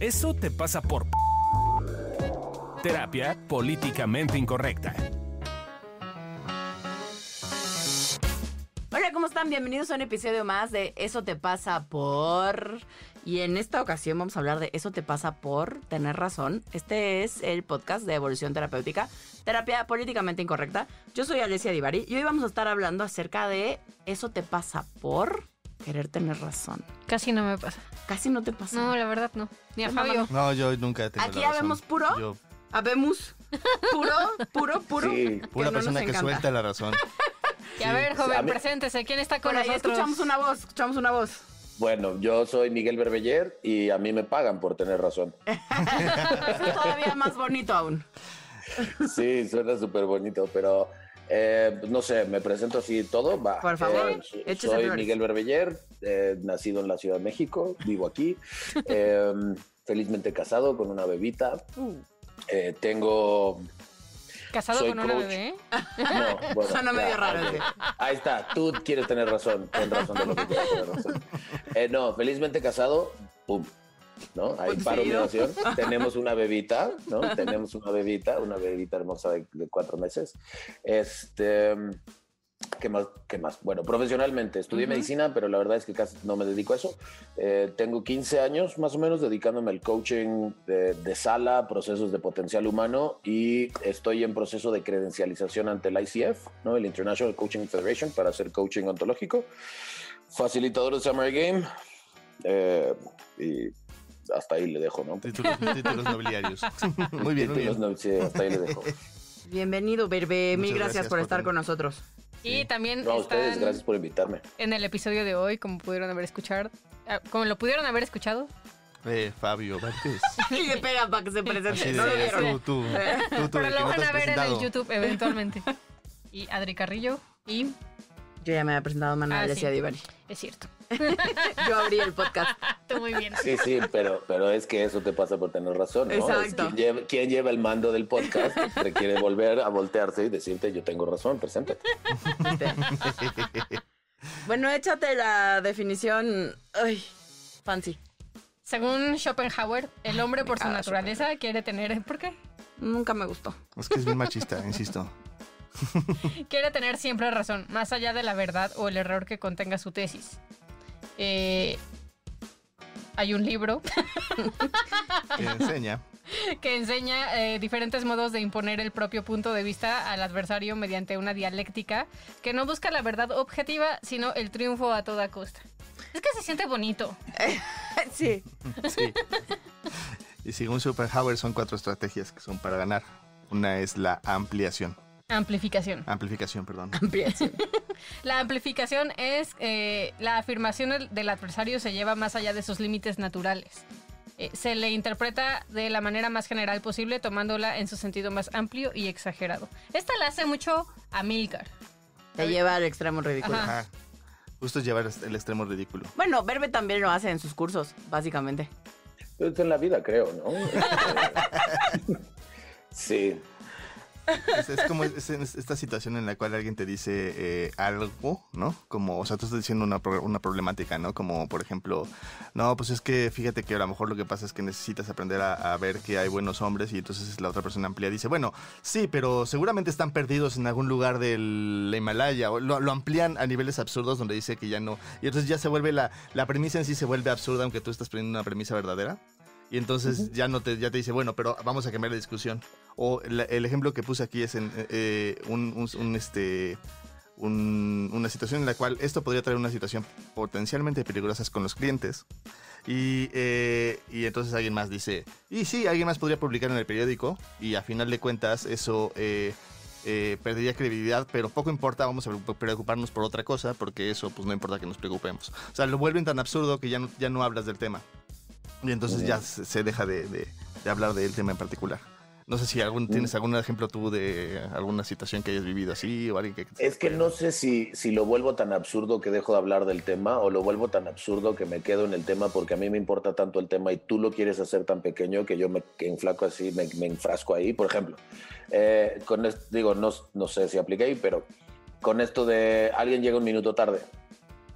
Eso te pasa por... Terapia políticamente incorrecta. Hola, ¿cómo están? Bienvenidos a un episodio más de Eso te pasa por... Y en esta ocasión vamos a hablar de Eso te pasa por tener razón. Este es el podcast de Evolución Terapéutica, terapia políticamente incorrecta. Yo soy Alessia Divari y hoy vamos a estar hablando acerca de Eso te pasa por querer tener razón. Casi no me pasa. Casi no te pasa. No, la verdad no. Ni a Fabio. No, yo nunca he tenido Aquí la razón. habemos puro. Yo, Habemos puro, puro, puro. Sí, que pura no persona que encanta. suelta la razón. Y a ver, joven, A mí- preséntese. ¿Quién está con Por ahí nosotros? escuchamos una voz, escuchamos una voz. Bueno, yo soy Miguel Berbeller y a mí me pagan por tener razón. Eso es todavía más bonito aún. Sí, suena súper bonito, pero eh, no sé, me presento así todo. Va. Por favor, Eh, soy. Miguel Berbeller, eh, nacido en la Ciudad de México, vivo aquí, eh, felizmente casado con una bebita. Uh. Eh, tengo. Casado soy con una bebé. No, bueno, Suena medio ya, raro ese. Ahí está, tú quieres tener razón, ten razón de lo que quieras tener razón. Eh, no, felizmente casado, pum. ¿No? Ahí Pues paro sí, mi ¿no? oración. Tenemos una bebita, ¿no? Tenemos una bebita, una bebita hermosa de, de cuatro meses. Este, ¿qué más? ¿Qué más? Bueno, profesionalmente estudié Ujú. medicina, pero la verdad es que casi no me dedico a eso. Eh, tengo 15 años más o menos dedicándome al coaching de, de sala, procesos de potencial humano y estoy en proceso de credencialización ante el ICF, ¿no? el International Coaching Federation, para hacer coaching ontológico. Facilitador de Summer Game. eh, y hasta ahí le dejo, ¿no? Títulos, títulos nobiliarios. muy bien, muy Títulos bien. no- sí, hasta ahí le dejo. Bienvenido, Berbe. Mil gracias, gracias por estar con nosotros. Y también No, a ustedes, están gracias por invitarme. en el episodio de hoy, como pudieron haber escuchado. ah, Como lo pudieron haber escuchado. Eh, Fabio Vázquez. Y le pegan para que se presente. de, No lo vieron. tú, tú, tú, tú, Pero lo van a ver en el. YouTube eventualmente. Y Adri Carrillo. Y Yo ya me había presentado Manuel Ah, sí. Divari. es cierto. Yo abrí el podcast. Tú muy bien. Sí, sí, pero, pero es que eso te pasa por tener razón, ¿no? Es Exacto. quien, lleva, quien lleva el mando del podcast requiere volver a voltearse y decirte yo tengo razón, preséntate. Bueno, échate la definición. Ay, fancy. Según Schopenhauer, el hombre por su caga naturaleza quiere tener. ¿Por qué? Nunca me gustó. Es que es bien machista, insisto. Quiere tener siempre razón, más allá de la verdad o el error que contenga su tesis. Eh, hay un libro Que enseña. que enseña eh, diferentes modos de imponer el propio punto de vista al adversario mediante una dialéctica que no busca la verdad objetiva, sino el triunfo a toda costa. Es que se siente bonito. Sí. Sí. Y según Schopenhauer son cuatro estrategias que son para ganar. Una es la ampliación. Amplificación. Amplificación, perdón. Ampliación. La amplificación es eh, la afirmación del, adversario se lleva más allá de sus límites naturales. Eh, se le interpreta de la manera más general posible, tomándola en su sentido más amplio y exagerado. Esta la hace mucho a Milcar. Te lleva al extremo ridículo. Ajá. Ajá. Justo es llevar el extremo ridículo. Bueno, Berbe también lo hace en sus cursos, básicamente. Es en la vida, creo, ¿no? sí. Es, como es- es esta situación en la cual alguien te dice eh, algo, ¿no? Como, o sea, tú estás diciendo una, una problemática, ¿no? Como, por ejemplo, no, pues es que fíjate que a lo mejor lo que pasa es que necesitas aprender a, ver que hay buenos hombres y entonces la otra persona amplía dice, bueno, sí, pero seguramente están perdidos en algún lugar del Himalaya o lo, lo amplían a niveles absurdos donde dice que ya no. Y entonces ya se vuelve la, la premisa en sí se vuelve absurda aunque tú estás poniendo una premisa verdadera. Y entonces ya no te, ya te dice, bueno, pero vamos a cambiar la discusión. O la- el ejemplo que puse aquí es en eh, un, un- un, este un- una situación en la cual esto podría traer una situación potencialmente peligrosa con los clientes. Y, eh, y entonces alguien más dice, y sí, alguien más podría publicar en el periódico y a final de cuentas eso eh, eh, perdería credibilidad, pero poco importa, vamos a preocuparnos por otra cosa porque eso pues no importa que nos preocupemos. O sea, lo vuelven tan absurdo que ya no, ya no hablas del tema. Y entonces ya se, deja de, de- de hablar del tema en particular. No sé si algún, tienes algún ejemplo tú de alguna situación que hayas vivido así o alguien que... Es que no sé si, si lo vuelvo tan absurdo que dejo de hablar del tema o lo vuelvo tan absurdo que me quedo en el tema porque a mí me importa tanto el tema y tú lo quieres hacer tan pequeño que yo me que enflaco así, me, me enfrasco ahí. Por ejemplo, eh, con esto, digo, no, no sé si apliqué ahí, pero con esto de alguien llega un minuto tarde.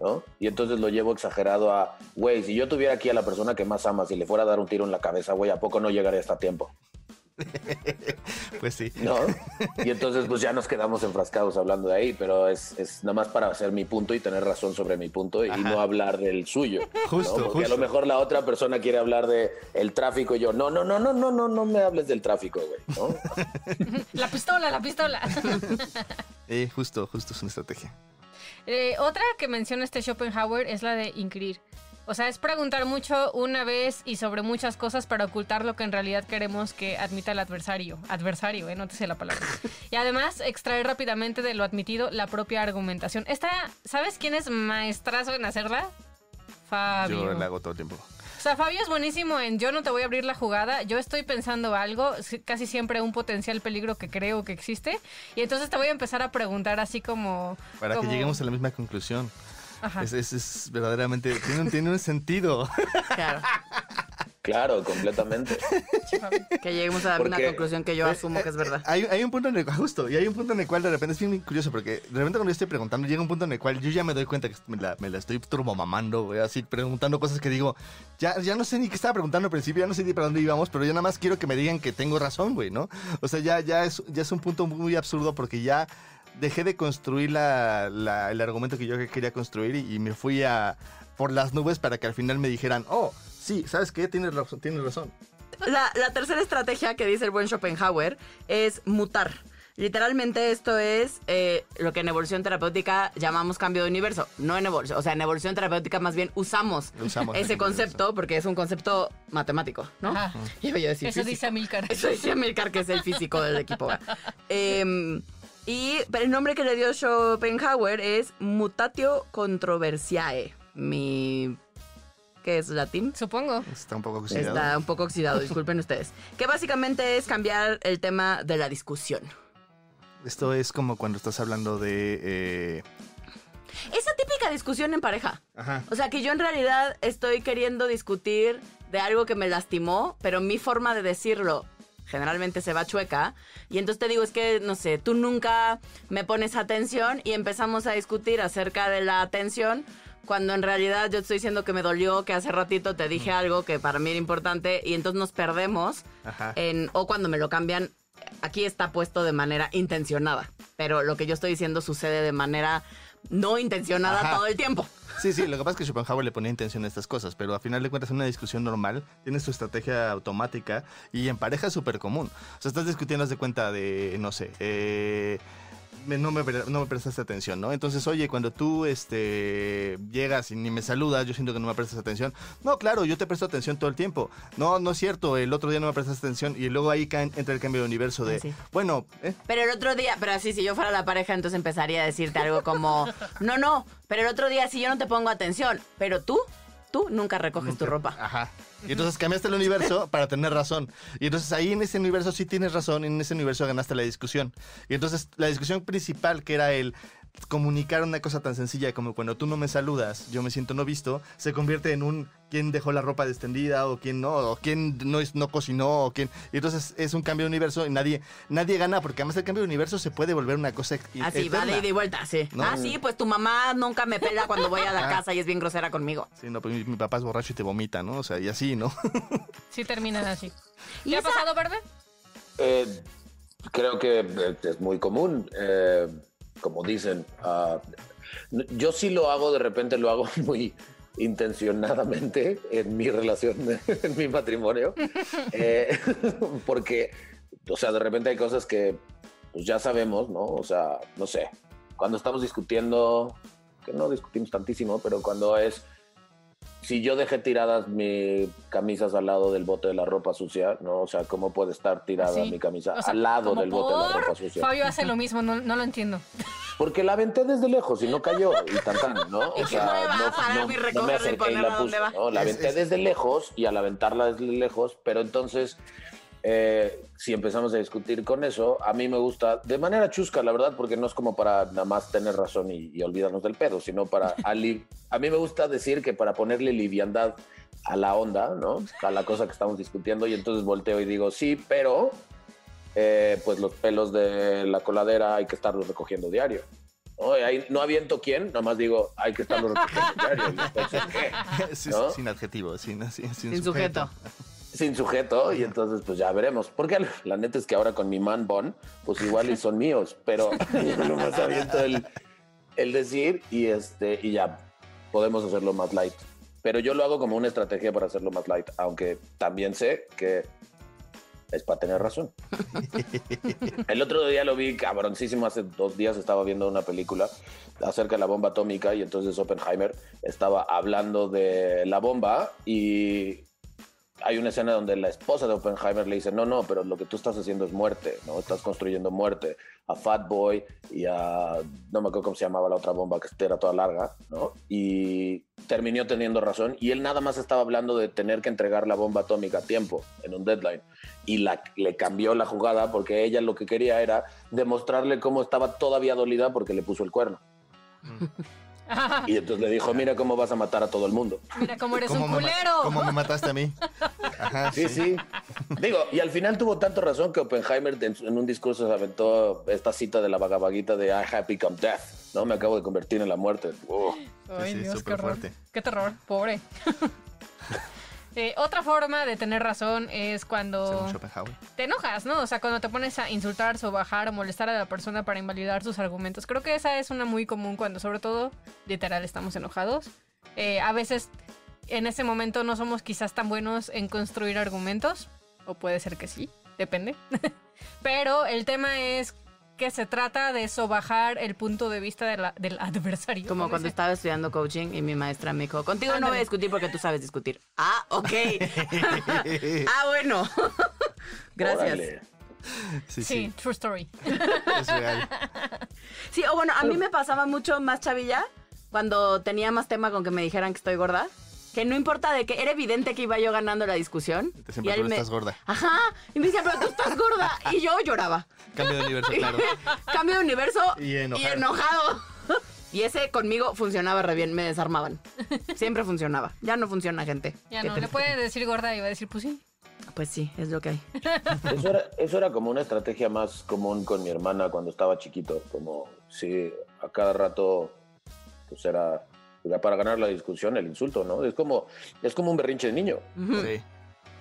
¿No? Y entonces lo llevo exagerado a, güey, si yo tuviera aquí a la persona que más amas y le fuera a dar un tiro en la cabeza, güey, ¿a poco no llegaría hasta tiempo? Pues sí. ¿No? Y entonces pues ya nos quedamos enfrascados hablando de ahí, pero es, es nada más para hacer mi punto y tener razón sobre mi punto y Ajá. no hablar del suyo. ¿no? Justo, Porque a lo mejor la otra persona quiere hablar de el tráfico y yo, no, no, no, no, no, no, no me hables del tráfico, güey. ¿no? La pistola, la pistola. Eh, justo, justo es una estrategia. Eh, otra que menciona este Schopenhauer es la de inquirir. O sea, es preguntar mucho una vez y sobre muchas cosas para ocultar lo que en realidad queremos que admita el adversario. Adversario, ¿eh? No te sé la palabra. Y además, extraer rápidamente de lo admitido la propia argumentación. Esta, ¿sabes quién es maestrazo en hacerla? Fabio. Yo la hago todo el tiempo. O sea, Fabio es buenísimo en yo no te voy a abrir la jugada, yo estoy pensando algo, casi siempre un potencial peligro que creo que existe, y entonces te voy a empezar a preguntar así como... Para como- que lleguemos a la misma conclusión. Es, es- es verdaderamente, tiene un, tiene un sentido. Claro. Claro, completamente. Que lleguemos a una Porque- conclusión que yo asumo que es verdad. Hay, hay un punto en el cual, justo, y hay un punto en el cual de repente es bien curioso, porque de repente cuando yo estoy preguntando, llega un punto en el cual yo ya me doy cuenta que me la, me la estoy turbomamando, güey, así preguntando cosas que digo, ya, ya no sé ni qué estaba preguntando al principio, ya no sé ni para dónde íbamos, pero yo nada más quiero que me digan que tengo razón, güey, ¿no? O sea, ya, ya, es, ya es un punto muy absurdo porque ya dejé de construir la, la- el argumento que yo quería construir y, y me fui a por las nubes para que al final me dijeran, oh, sí, ¿sabes qué? Tienes razón, tienes razón. La, la tercera estrategia que dice el buen Schopenhauer es mutar. Literalmente esto es eh, lo que en evolución terapéutica llamamos cambio de universo. No en evolución, o sea, en evolución terapéutica más bien usamos, Usamos ese concepto porque es un concepto matemático, ¿no? Ajá. Yo decir Eso físico. dice Amilcar. Eso dice Amilcar, que es el físico del equipo. ¿verdad? Y pero el nombre que le dio Schopenhauer es Mutatio Controversiae. Mi... ¿Qué es latín? Supongo. Está un poco oxidado. Está un poco oxidado, disculpen ustedes. Que básicamente es cambiar el tema de la discusión. Esto es como cuando estás hablando de... eh, Esa típica discusión en pareja. Ajá. O sea, que yo en realidad estoy queriendo discutir de algo que me lastimó, pero mi forma de decirlo generalmente se va chueca. Y entonces te digo, es que, no sé, tú nunca me pones atención y empezamos a discutir acerca de la atención. Cuando en realidad yo estoy diciendo que me dolió, que hace ratito te dije algo que para mí era importante y entonces nos perdemos. Ajá. en- o cuando me lo cambian, aquí está puesto de manera intencionada. Pero lo que yo estoy diciendo sucede de manera no intencionada Ajá. todo el tiempo. Sí, sí, lo que pasa es que Schopenhauer le ponía intención a estas cosas, pero a final de cuentas en una discusión normal tienes tu estrategia automática y en pareja es súper común. O sea, estás discutiendo, haz de cuenta de, no sé, eh, me- no, me, no me prestaste atención, ¿no? Entonces, oye, cuando tú este, llegas y ni me saludas, yo siento que no me prestas atención. No, claro, yo te presto atención todo el tiempo. No, no es cierto, el otro día no me prestaste atención y luego ahí cae- entra el cambio de universo de, Ah, sí. bueno, ¿eh? Pero el otro día, pero así, si yo fuera la pareja, entonces empezaría a decirte algo como, no, no, pero el otro día si yo no te pongo atención, pero tú, tú nunca recoges tu ropa. Ajá. Y entonces cambiaste el universo para tener razón. Y entonces ahí en ese universo sí tienes razón, y en ese universo ganaste la discusión. Y entonces la discusión principal, que era el comunicar una cosa tan sencilla como cuando tú no me saludas, yo me siento no visto, se convierte en un quién dejó la ropa extendida o quién no, o quién no, es- no cocinó, o quién... Y entonces es un cambio de universo y nadie, nadie gana porque además el cambio de universo se puede volver una cosa Así, va de ida y vuelta, sí. ¿No? Ah, sí, pues tu mamá nunca me pela cuando voy a la Ah. casa y es bien grosera conmigo. Sí, no, pues mi, mi papá es borracho y te vomita, ¿no? O sea, y así, ¿no? Sí terminan así. ¿Y ¿Qué ha pasado, Verde? Eh, creo que es muy común, eh, como dicen. n- yo sí lo hago, de repente lo hago muy intencionadamente en mi relación, en mi matrimonio, eh, porque, o sea, de repente hay cosas que pues ya sabemos, ¿no? O sea, no sé, cuando estamos discutiendo, que no discutimos tantísimo, pero cuando es si yo dejé tiradas mis camisas al lado del bote de la ropa sucia, ¿no? O sea, ¿cómo puede estar tirada Sí. mi camisa O sea, al lado del bote de la ropa sucia? Fabio hace lo mismo, no, no lo entiendo. Porque la aventé desde lejos y no cayó y tan tan, ¿no? ¿Y qué no le va a parar ni recogerla y acerqué ponerla la va? ¿no? La Es- aventé es- desde lejos y al aventarla desde lejos, pero entonces, eh, si empezamos a discutir con eso, a mí me gusta, de manera chusca, la verdad, porque no es como para nada más tener razón y, y olvidarnos del pedo, sino para... ali- a mí me gusta decir que para ponerle liviandad a la onda, ¿no? A la cosa que estamos discutiendo y entonces volteo y digo, sí, pero... eh, pues los pelos de la coladera hay que estarlos recogiendo diario. ¿no? Ahí no aviento quién, nomás digo, hay que estarlo repitiendo diario. ¿y entonces qué? Sí, ¿No? Sin adjetivo, sin, sin, sin Sin sujeto. Sin sujeto, y entonces pues ya veremos. Porque la neta es que ahora con mi man Bon, pues igual y son míos, pero yo nomás aviento el, el decir y este, y ya podemos hacerlo más light. Pero yo lo hago como una estrategia para hacerlo más light, aunque también sé que es para tener razón. El otro día lo vi cabroncísimo, hace dos días estaba viendo una película acerca de la bomba atómica y entonces Oppenheimer estaba hablando de la bomba y hay una escena donde la esposa de Oppenheimer le dice, no, no, pero lo que tú estás haciendo es muerte, ¿no? Estás construyendo muerte a Fat Boy y a, no me acuerdo cómo se llamaba la otra bomba que era toda larga, ¿no? Y terminó teniendo razón y él nada más estaba hablando de tener que entregar la bomba atómica a tiempo, en un deadline. Y la, le cambió la jugada porque ella lo que quería era demostrarle cómo estaba todavía dolida porque le puso el cuerno. Y entonces le dijo, mira cómo vas a matar a todo el mundo. Mira cómo eres ¿Cómo un culero. ¿Cómo me mataste a mí? Ajá, Sí, sí. Digo, y al final tuvo tanto razón que Oppenheimer en, un discurso se aventó esta cita de la vagabaguita de I have become death, ¿no? Me acabo de convertir en la muerte. Oh. Ay, Sí, sí, Dios, qué súper horror. fuerte. Qué terror, pobre. Eh, otra forma de tener razón es cuando te enojas, ¿no? O sea, cuando te pones a insultar, sobajar o molestar a la persona para invalidar sus argumentos. Creo que esa es una muy común cuando, sobre todo, literal, estamos enojados. Eh, a veces, en ese momento, no somos quizás tan buenos en construir argumentos. O puede ser que sí, depende. Pero el tema es que se trata de sobajar el punto de vista de la- del adversario. Como cuando estaba estudiando coaching y mi maestra me dijo, contigo no voy a discutir porque tú sabes discutir. Ah, ok. ah, bueno. Gracias. Órale. Sí, Sí, sí, true story. es real. Sí, o bueno, a mí me pasaba mucho más chavilla cuando tenía más tema con que me dijeran que estoy gorda. Que no importa de que era evidente que iba yo ganando la discusión. Te siempre tú estás gorda. Ajá. Y me decía, pero tú estás gorda. Y yo lloraba. Cambio de universo, claro. Cambio de universo Y enojado. enojado. Y ese conmigo funcionaba re bien, me desarmaban. Siempre funcionaba. Ya no funciona, gente. Ya no, le puede decir gorda y va a decir, pues sí. Pues sí, es lo que hay. Eso era, eso era como una estrategia más común con mi hermana cuando estaba chiquito. Como si a cada rato, pues era ya para ganar la discusión, el insulto, ¿no? Es como, es como un berrinche de niño. Sí,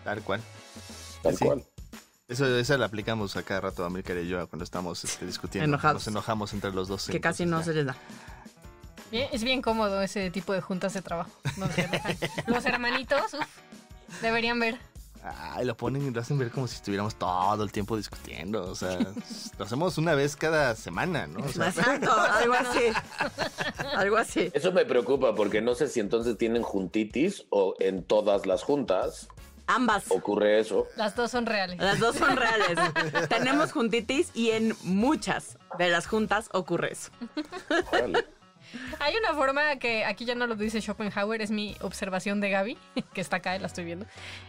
tal cual. tal Sí. cual. Eso, esa la aplicamos a cada rato, América y yo, cuando estamos este, discutiendo. Enojados. Nos enojamos entre los dos. Que casi no se les da. Bien- es bien cómodo ese tipo de juntas de trabajo. Los hermanitos, uf, deberían ver. Ay, lo ponen y lo hacen ver como si estuviéramos todo el tiempo discutiendo. O sea, lo hacemos una vez cada semana, ¿no? O sea, Exacto, algo así. Algo así. Eso me preocupa porque no sé si entonces tienen juntitis o en todas las juntas Ambas. ocurre eso. Las dos son reales. Las dos son reales. Tenemos juntitis y en muchas de las juntas ocurre eso. Órale. Hay una forma que aquí ya no lo dice Schopenhauer, es mi observación de Gaby, que está acá, la estoy viendo.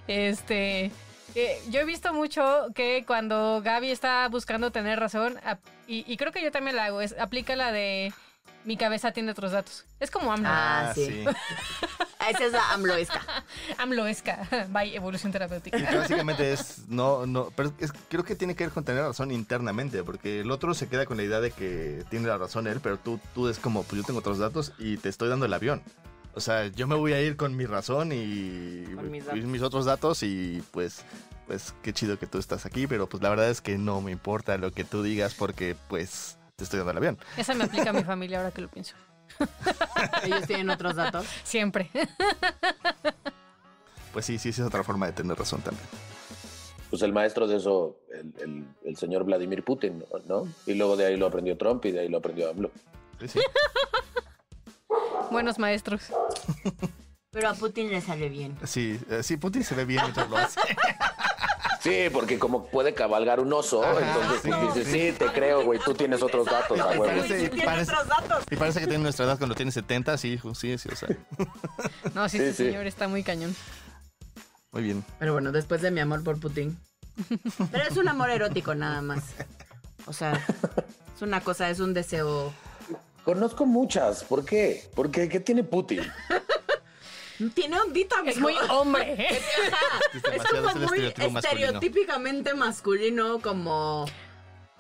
Este, eh, yo he visto mucho que cuando Gaby está buscando tener razón, y, y creo que yo también la hago, es aplica la de mi cabeza tiene otros datos. Es como AMLO. Ah, sí. Esa es la amloesca. AMLOesca, by evolución terapéutica. Y que básicamente es, no, no, pero es- creo que tiene que ver con tener razón internamente, porque el otro se queda con la idea de que tiene la razón él, pero tú, tú es como, pues yo tengo otros datos y te estoy dando el avión. O sea, yo me voy a ir con mi razón y, Con mis y mis otros datos y pues, pues qué chido que tú estás aquí, pero pues la verdad es que no me importa lo que tú digas porque pues te estoy dando el avión. Esa me aplica a mi familia ahora que lo pienso. Ellos tienen otros datos. Siempre. Pues sí, sí, esa es otra forma de tener razón también. Pues el maestro de eso, el, el- el señor Vladimir Putin, ¿no? Y luego de ahí lo aprendió Trump y de ahí lo aprendió AMLO. Sí, sí. Buenos maestros. Pero a Putin le sale bien. Sí, eh, sí, Putin se ve bien mientras lo hace. Sí, porque como puede cabalgar un oso, Ajá, entonces sí, pues, dice, sí, te creo, güey, tú tienes otros datos, a huevo. Parece- parece- otros datos. Y parece que tiene nuestra edad cuando tiene 70, sí, hijo, sí, sí, o sea, No, sí, Sí, este sí. señor está muy cañón. muy bien. Pero bueno, después de mi amor por Putin. Pero es un amor erótico nada más. O sea, es una cosa, es un deseo. Conozco muchas, ¿por qué? Porque ¿qué tiene Putin? Tiene ondita, Es mijo. muy hombre. ¿eh? Es Es demasiado, como es el muy estereotípicamente masculino, como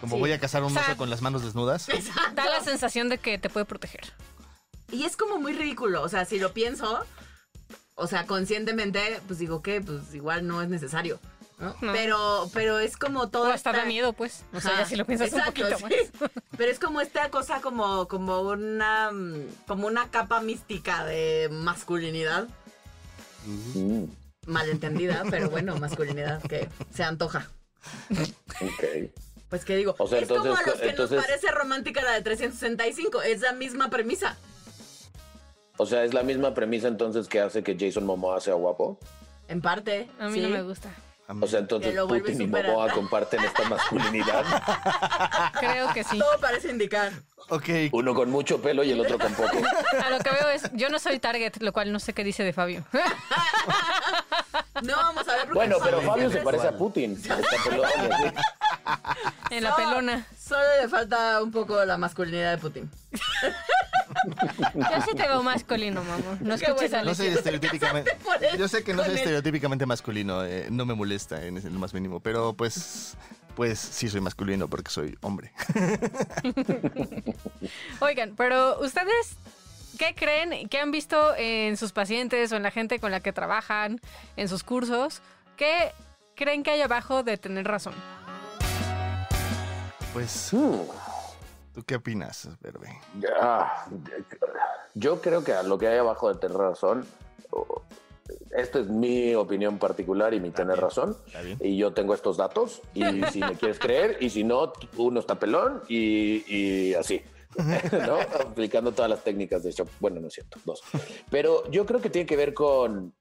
Como Sí. voy a cazar un O sea, oso con las manos desnudas. Da la sensación de que te puede proteger. Y es como muy ridículo, o sea, si lo pienso, o sea, conscientemente, pues digo que pues igual no es necesario. ¿No? No. Pero, pero es como todo. O hasta da miedo, pues. O sea, ya si lo piensas Exacto, un poquito sí. más. Pero es como esta cosa como, como una como una capa mística de masculinidad. Mm, Malentendida, pero bueno, masculinidad que se antoja. ok. Pues que digo, O sea, es como a entonces- los que entonces- nos parece romántica la de 365, es la misma premisa. O sea, es la misma premisa entonces que hace que Jason Momoa sea guapo. En parte. A mí sí. no me gusta. O sea, entonces Putin y Momoa comparten esta masculinidad. Creo que sí. Todo parece indicar. Ok, Uno con mucho pelo y el otro con poco. A lo que veo es, yo no soy target, lo cual no sé qué dice de Fabio. No, vamos a ver. Bueno, pero Fabio se parece a Putin. En la pelona. Solo le falta un poco la masculinidad de Putin. Yo sí te veo masculino, mamá. No escuches bueno. a no soy estereotípicamente. Yo sé que no soy él. estereotípicamente masculino, eh, no me molesta en el más mínimo, pero pues, pues sí soy masculino porque soy hombre. Oigan, pero ustedes, ¿qué creen? ¿Qué han visto en sus pacientes o en la gente con la que trabajan, en sus cursos? ¿Qué creen que hay abajo de tener razón? Pues, Hmm. ¿Tú qué opinas, Verbe? Ah, yo creo que a lo que hay abajo de tener razón, esta es mi opinión particular y mi tener bien, razón. Y yo tengo estos datos y si me quieres creer y si no, uno está pelón y, y así. ¿no? Aplicando todas las técnicas de shock. Bueno, no es cierto, dos. Pero yo creo que tiene que ver con...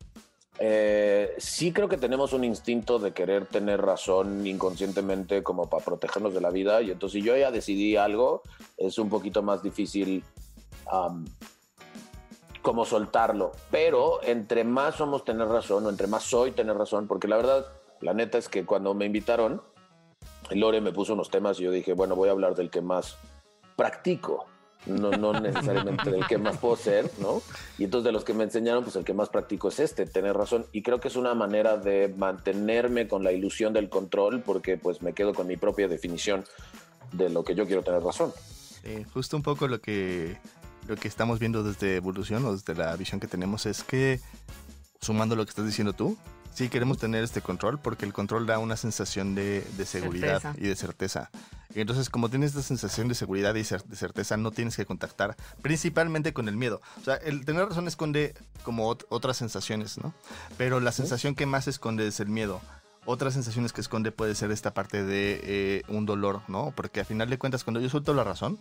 eh, sí creo que tenemos un instinto de querer tener razón inconscientemente como para protegernos de la vida y entonces si yo ya decidí algo, es un poquito más difícil como soltarlo. Pero entre más somos tener razón o entre más soy tener razón, porque la verdad, la neta es que cuando me invitaron, Lore me puso unos temas y yo dije, bueno, voy a hablar del que más practico. No, no necesariamente del que más puedo ser, ¿no? Y entonces de los que me enseñaron, pues el que más practico es este, tener razón. Y creo que es una manera de mantenerme con la ilusión del control, porque pues me quedo con mi propia definición de lo que yo quiero tener razón. Justo un poco lo que, lo que estamos viendo desde evolución o desde la visión que tenemos es que, sumando lo que estás diciendo tú, sí queremos tener este control porque el control da una sensación de, de seguridad Certeza. y de certeza. Entonces, como tienes esta sensación de seguridad y de certeza, no tienes que contactar principalmente con el miedo. O sea, el tener razón esconde como ot- otras sensaciones, ¿no? Pero la sensación que más esconde es el miedo. Otras sensaciones que esconde puede ser esta parte de eh, un dolor, ¿no? Porque a final de cuentas, cuando yo suelto la razón,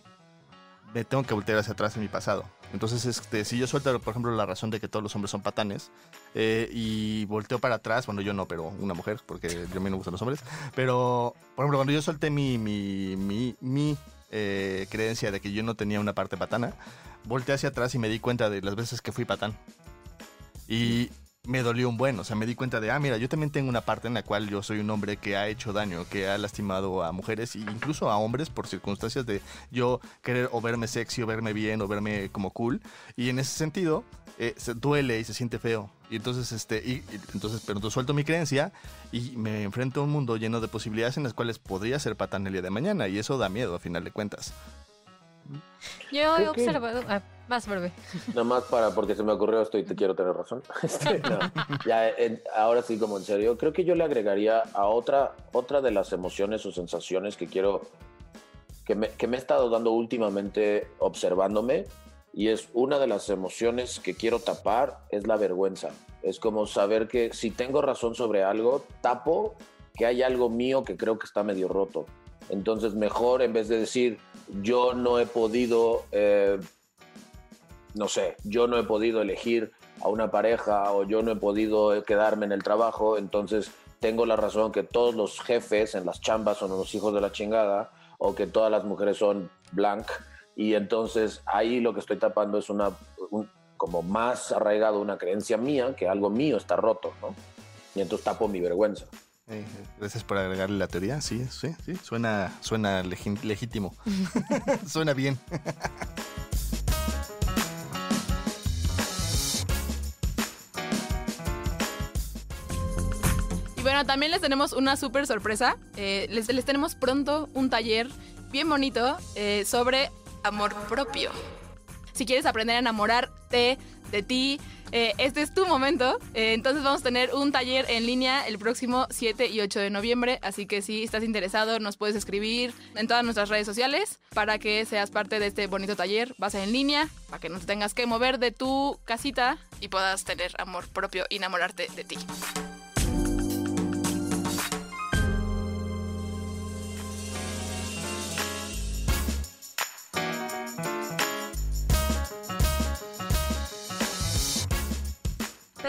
me tengo que voltear hacia atrás en mi pasado. Entonces, este, si yo suelto, por ejemplo, la razón de que todos los hombres son patanes eh, y volteo para atrás, bueno, yo no, pero una mujer, porque yo a mí no me gustan los hombres, pero, por ejemplo, cuando yo solté mi, mi, mi, mi eh, creencia de que yo no tenía una parte patana, volteé hacia atrás y me di cuenta de las veces que fui patán. Y me dolió un buen, o sea, me di cuenta de, ah, mira, yo también tengo una parte en la cual yo soy un hombre que ha hecho daño, que ha lastimado a mujeres e incluso a hombres por circunstancias de yo querer o verme sexy o verme bien o verme como cool. Y en ese sentido, eh, se duele y se siente feo. Y entonces, este, y, y entonces, pero entonces suelto mi creencia y me enfrento a un mundo lleno de posibilidades en las cuales podría ser patán el día de mañana y eso da miedo a final de cuentas. Yo he observado... Ah, más breve. Nada más para, porque se me ocurrió esto y te quiero tener razón. Este, no, ya, en- ahora sí, como en serio, creo que yo le agregaría a otra, otra de las emociones o sensaciones que quiero, que me, que me he estado dando últimamente observándome, y es una de las emociones que quiero tapar, es la vergüenza. Es como saber que si tengo razón sobre algo, tapo que hay algo mío que creo que está medio roto. Entonces, mejor en vez de decir, yo no he podido... eh, no sé, yo no he podido elegir a una pareja o yo no he podido quedarme en el trabajo, entonces tengo la razón que todos los jefes en las chambas son unos hijos de la chingada o que todas las mujeres son blanc y entonces ahí lo que estoy tapando es una un- como más arraigado una creencia mía que algo mío está roto, ¿no? Y entonces tapo mi vergüenza. Eh, gracias por agregarle la teoría, sí, sí, sí, suena, suena legítimo, suena bien. Y bueno, también les tenemos una súper sorpresa. Eh, les, les tenemos pronto un taller bien bonito eh, sobre amor propio. Si quieres aprender a enamorarte de ti, eh, este es tu momento. Eh, entonces vamos a tener un taller en línea el próximo 7 y 8 de noviembre. Así que si estás interesado, nos puedes escribir en todas nuestras redes sociales para que seas parte de este bonito taller. Va a ser en línea, para que no te tengas que mover de tu casita y puedas tener amor propio y enamorarte de ti.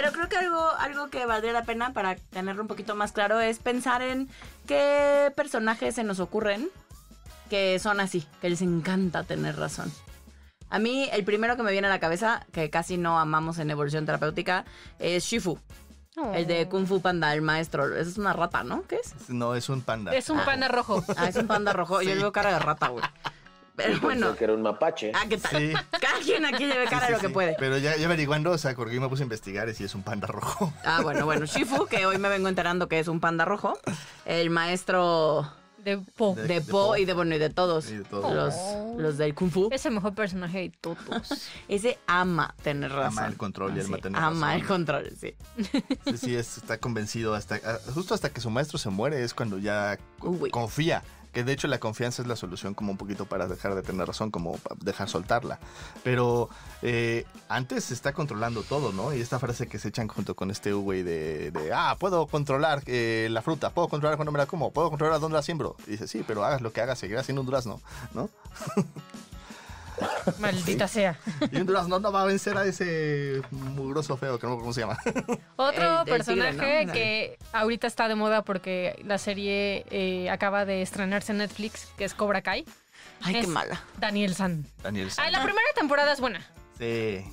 Pero creo que algo, algo que valdría la pena para tenerlo un poquito más claro es pensar en qué personajes se nos ocurren que son así, que les encanta tener razón. A mí, el primero que me viene a la cabeza, que casi no amamos en evolución terapéutica, es Shifu. El de Kung Fu Panda, el maestro. Esa es una rata, ¿no? ¿Qué es? No, es un panda. Es un panda rojo. Ah, es un panda rojo. Yo le veo cara de rata, güey. Pero Pensé bueno. que era un mapache. Ah, ¿qué tal? Sí. Cada quien aquí le ve cara Sí, lo que sí. puede. Pero ya, ya averiguando, o sea, porque me puse a investigar sí es un panda rojo. Ah, bueno, bueno. Shifu, que hoy me vengo enterando que es un panda rojo. El maestro De Po. De- de, Po Po. y de, bueno, y de todos. Y de todos. Los, los del Kung Fu. Es el mejor personaje de todos. Ese ama tener razón. Ama el control y el Sí, Ama razón. el control, sí. Sí, sí, es- está convencido hasta ah, justo hasta que su maestro se muere es cuando ya Uy. confía. Que de hecho la confianza es la solución como un poquito para dejar de tener razón, como dejar soltarla. Pero eh, antes está controlando todo, ¿no? Y esta frase que se echan junto con este güey de, de, ah, puedo controlar eh, la fruta, puedo controlar cuando me la como, puedo controlar dónde la siembro. Y dice, sí, pero hagas lo que hagas, seguirás siendo un durazno, ¿no? Maldita sea. Y un durazno no va a vencer a ese mugroso feo, que no me acuerdo cómo se llama. Otro El personaje tigre, ¿no? que ahorita está de moda porque la serie eh, acaba de estrenarse en Netflix, que es Cobra Kai. Ay, es qué mala. Daniel San. Daniel Ah, la primera temporada es buena. Sí.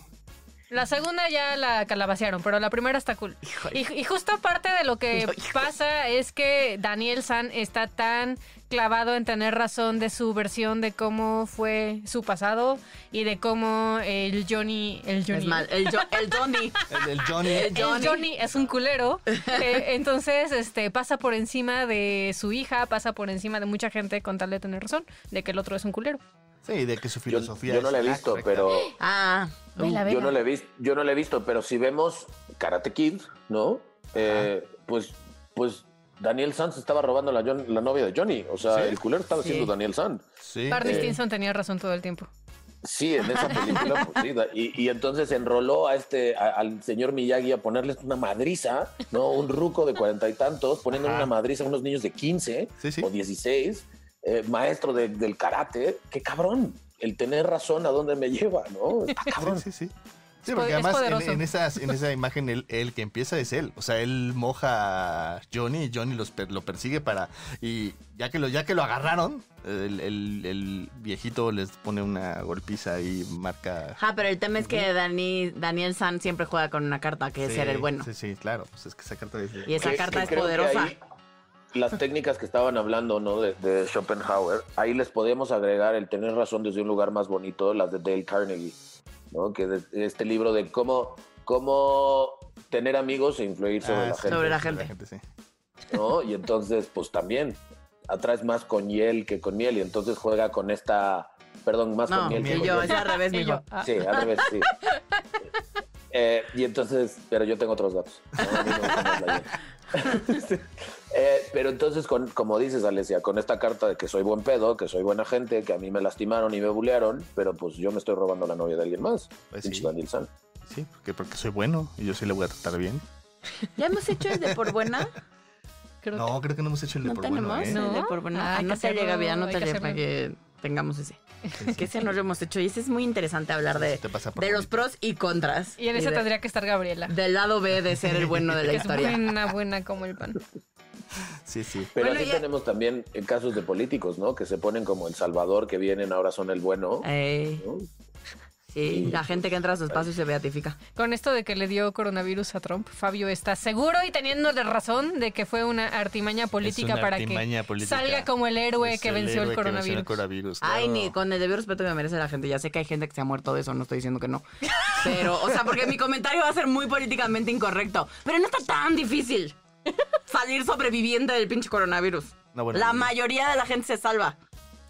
La segunda ya la calabacearon, pero la primera está cool. Y, y justo parte de lo que pasa es que Daniel San está tan clavado en tener razón de su versión de cómo fue su pasado y de cómo el Johnny... El Johnny Es mal. El, Jo- el Johnny. El, el Johnny. El el Johnny es un culero. eh, entonces, este, pasa por encima de su hija, pasa por encima de mucha gente con tal de tener razón, de que el otro es un culero. Sí, de que su Yo, filosofía yo no es la he visto, correcta. pero Ah. Yo no la he visto, yo no la he visto, pero si vemos Karate Kid, ¿no? Eh, pues, pues Daniel Sanz estaba robando la, la novia de Johnny. O sea, ¿Sí? el culero estaba Sí. siendo Daniel Sanz. Sí. Barney Eh. Stinson tenía razón todo el tiempo. Sí, en esa película, pues sí. Y, y entonces enroló a este, a- al señor Miyagi a ponerles una madriza, ¿no? Un ruco de cuarenta y tantos, poniéndole Ajá. una madriza a unos niños de 15 Sí, sí. o 16, eh, maestro de- del karate. ¡Qué cabrón! El tener razón a dónde me lleva, ¿no? Está cabrón. Sí, sí, sí. Sí, Es porque po- es además en, en esas, en esa imagen el, el que empieza es él. O sea, él moja a Johnny y Johnny los lo persigue para... Y ya que lo, ya que lo agarraron, el, el- el viejito les pone una golpiza y marca... Ah, pero el tema es que Dani, Daniel San siempre juega con una carta que es ser el bueno. Sí, sí, claro. Pues es que esa carta dice... Y esa carta que es poderosa. Las técnicas que estaban hablando, ¿no? De, de Schopenhauer, ahí les podemos agregar el tener razón desde un lugar más bonito, las de Dale Carnegie, ¿no? Que de- este libro de cómo, cómo tener amigos e influir sobre Ah, la sí, gente, Sobre la gente. sí. ¿no? Y entonces, pues también atraes más con hiel que con miel y entonces juega con esta, perdón, más No, con miel que y con yo, es al revés, mijo. yo, ah, Sí, al revés, sí. Eh, y entonces, pero yo tengo otros datos. ¿no? A mí me gusta más la hiel. Eh, pero entonces, con, como dices, Alesia, con esta carta de que soy buen pedo, que soy buena gente, que a mí me lastimaron y me bulearon, pero pues yo me estoy robando la novia de alguien más. Pues sí. Daniel San. Sí, porque, porque soy bueno y yo sí le voy a tratar bien. ¿Ya hemos hecho el de por buena? creo No, creo que no hemos hecho el de ¿No por tenemos bueno, ¿eh? No. el de por buena? Ah, no te llega bien, no te que llega para que tengamos ese. Que ese no lo hemos hecho y ese es muy interesante hablar de, de los pros y contras. Y en ese de- tendría que estar Gabriela. Del lado B de ser el bueno de la que es historia. buena, buena como el pan. Sí, sí. Pero Bueno, así ya- tenemos también eh, casos de políticos, ¿no? Que se ponen como El Salvador, que vienen, ahora son el bueno. Ey, ¿no? sí, la gente que entra a su espacio se beatifica. Con esto de que le dio coronavirus a Trump, Fabio está seguro y teniendo de razón de que fue una artimaña política una para artimaña que política. salga como el héroe Es que venció el héroe que venció coronavirus. el coronavirus, Ay, ni con el debido respeto que me merece la gente. Ya sé que hay gente que se ha muerto de eso, no estoy diciendo que no. Pero, o sea, porque mi comentario va a ser muy políticamente incorrecto. Pero no está tan difícil. salir sobreviviente del pinche coronavirus. No, bueno, la no. mayoría de la gente se salva.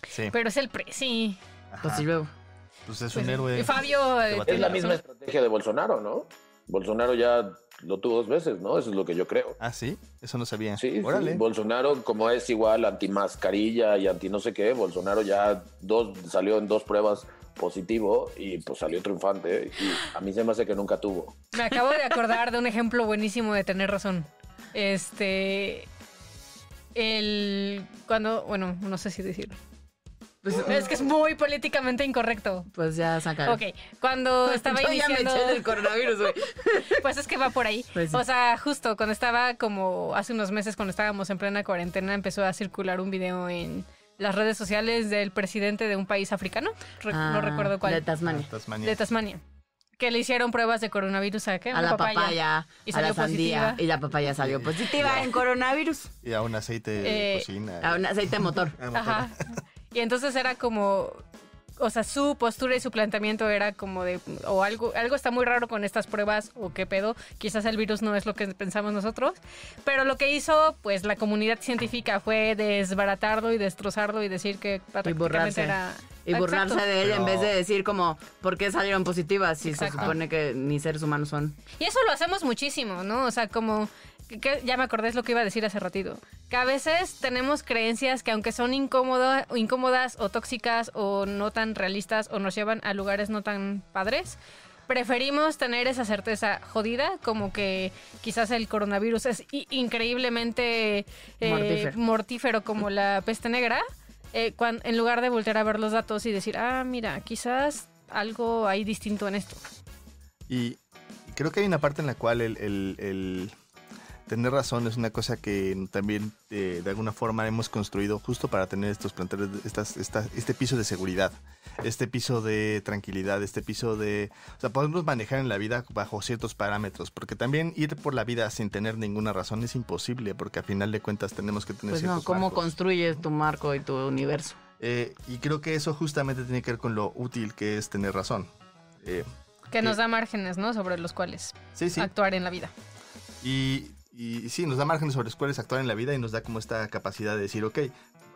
Sí. Pero es el pre, sí. Pues sí, luego. Pues es Pues, un héroe. y Fabio eh, Es la misma estrategia de Bolsonaro, ¿no? Bolsonaro ya lo tuvo dos veces, ¿no? Eso es lo que yo creo. Ah, sí, eso no sabía. Sí, Órale. sí, Bolsonaro, como es igual anti mascarilla y anti no sé qué, Bolsonaro ya dos, salió en dos pruebas positivo y pues salió triunfante. Y a mí se me hace que nunca tuvo. Me acabo de acordar de un ejemplo buenísimo de tener razón. Este. El. Cuando. Bueno, no sé si decirlo. es que es muy políticamente incorrecto. Pues ya sacaron. Ok, cuando estaba Yo ya me iniciando. eché del coronavirus, güey. Pues es que va por ahí. Pues sí. O sea, justo cuando estaba como hace unos meses, cuando estábamos en plena cuarentena, empezó a circular un video en las redes sociales del presidente de un país africano. Re- no Ah, recuerdo cuál. De Tasmania. Tasmania. de Tasmania. Que le hicieron pruebas de coronavirus a qué? A Una la papaya, Y a salió la sandía. positiva. Y la papaya salió positiva en coronavirus. Y a un aceite de Eh, cocina. A un aceite motor. Ah, motor. Ajá. Y entonces era como, o sea, su postura y su planteamiento era como de, o algo, algo está muy raro con estas pruebas, o qué pedo, quizás el virus no es lo que pensamos nosotros, pero lo que hizo, pues, la comunidad científica fue desbaratarlo y destrozarlo y decir que prácticamente burlarse. era... Y burlarse Exacto. de él en Pero- vez de decir como, ¿por qué salieron positivas? Si Exacto. se supone que ni seres humanos son. Y eso lo hacemos muchísimo, ¿no? O sea, como... que- ya me acordé es lo que iba a decir hace ratito. Que a veces tenemos creencias que aunque son incómodas, o incómodas o tóxicas o no tan realistas o nos llevan a lugares no tan padres, preferimos tener esa certeza jodida como que quizás el coronavirus es i- increíblemente eh, Mortífero. mortífero como la peste negra, eh, en lugar de voltear a ver los datos y decir, ah, mira, quizás algo hay distinto en esto. Y creo que hay una parte en la cual el, el- el tener razón es una cosa que también eh, de alguna forma hemos construido justo para tener estos planteles, estas, estas- este piso de seguridad, este piso de tranquilidad, este piso de... O sea, podemos manejar en la vida bajo ciertos parámetros, porque también ir por la vida sin tener ninguna razón es imposible, porque a final de cuentas tenemos que tener Pues no, ciertos ¿cómo marcos. construyes tu marco y tu universo? Eh, y creo que eso justamente tiene que ver con lo útil que es tener razón. Eh, Que nos da márgenes, ¿no? Sobre los cuales sí, sí. actuar en la vida. Y, y sí, nos da márgenes sobre los cuales actuar en la vida y nos da como esta capacidad de decir, ok,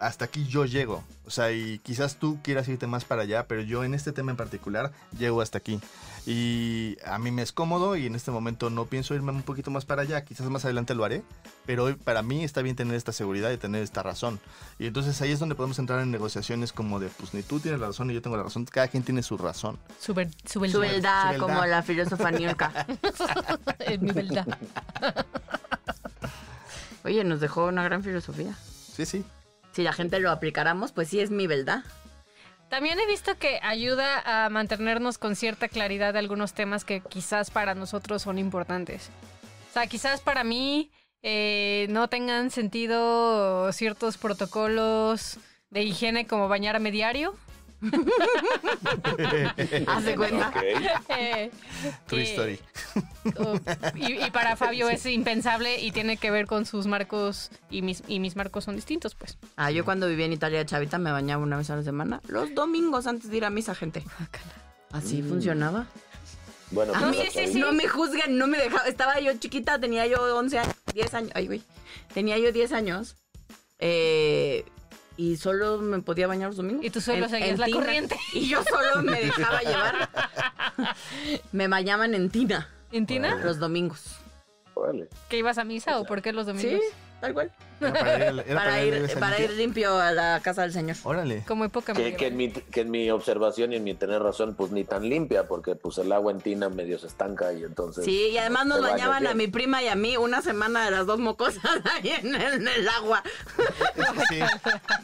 hasta aquí yo llego. O sea, y quizás tú quieras irte más para allá, pero yo en este tema en particular llego hasta aquí. Y a mí me es cómodo y en este momento no pienso irme un poquito más para allá. Quizás más adelante lo haré, pero hoy para mí está bien tener esta seguridad y tener esta razón. Y entonces ahí es donde podemos entrar en negociaciones como de, pues ni tú tienes la razón ni yo tengo la razón. Cada quien tiene su razón. Su, ver- su verdad. Su verdad, Su verdad. como la filósofa Niurka. Es mi verdad. Oye, nos dejó una gran filosofía. Sí, sí. Si la gente lo aplicáramos, pues sí es mi verdad. También he visto que ayuda a mantenernos con cierta claridad de algunos temas que quizás para nosotros son importantes. O sea, quizás para mí eh, no tengan sentido ciertos protocolos de higiene como bañarme diario. Haz de cuenta. Ok. Eh, True eh, story. o- y, y para Fabio es impensable y tiene que ver con sus marcos y mis, y mis marcos son distintos, pues. Ah, yo cuando vivía en Italia chavita me bañaba una vez a la semana. Los domingos antes de ir a misa, gente. Así funcionaba. Bueno, A pues, mí la sí, sí. no me juzguen, no me dejaba. Estaba yo chiquita, tenía yo 11 años, 10 años. Ay, güey. Tenía yo 10 años. eh, y solo me podía bañar los domingos. Y tú solo seguías la tina. corriente. Y yo solo me dejaba llevar. me bañaban en tina ¿En Tina? los domingos. órale. ¿Que ibas a misa o por qué los domingos? Sí, tal cual. Era para ir, era Para, para a ir, esa para limpia. ir limpio a la casa del Señor. Órale. Como época Que, que en mi, que en mi observación y en mi tener razón, pues ni tan limpia, porque pues el agua en tina medio se estanca y entonces... Sí, y además nos bañaban a mi prima y a mí una semana de las dos mocosas ahí en el, en el agua. Eso sí.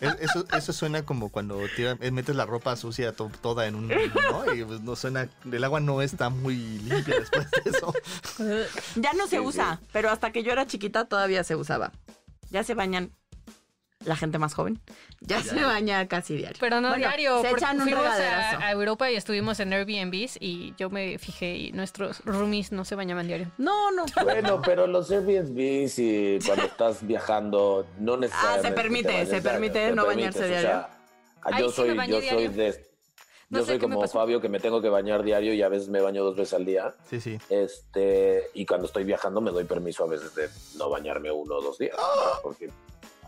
Es- Eso, eso suena como cuando tira- eh, metes la ropa sucia to- toda en un. ¿no? Y pues no suena. El agua no está muy limpia después de eso. Ya no se Sí, usa, pero hasta que yo era chiquita todavía se usaba. Ya se bañan la gente más joven. Ya, se baña casi diario. Pero no Bueno, diario, Se echan un fuimos regaderazo. a, a Europa y estuvimos en Airbnbs y yo me fijé y nuestros roomies no se bañaban diario. No, no. Bueno, pero los Airbnbs y cuando estás viajando no necesariamente. Ah, se permite, se permite diario, no bañarse diario. yo sí me soy, yo soy de No Yo sé soy como. Fabio que me tengo que bañar diario y a veces me baño dos veces al día. Sí, sí. Este, y cuando estoy viajando me doy permiso a veces de no bañarme uno o dos días, porque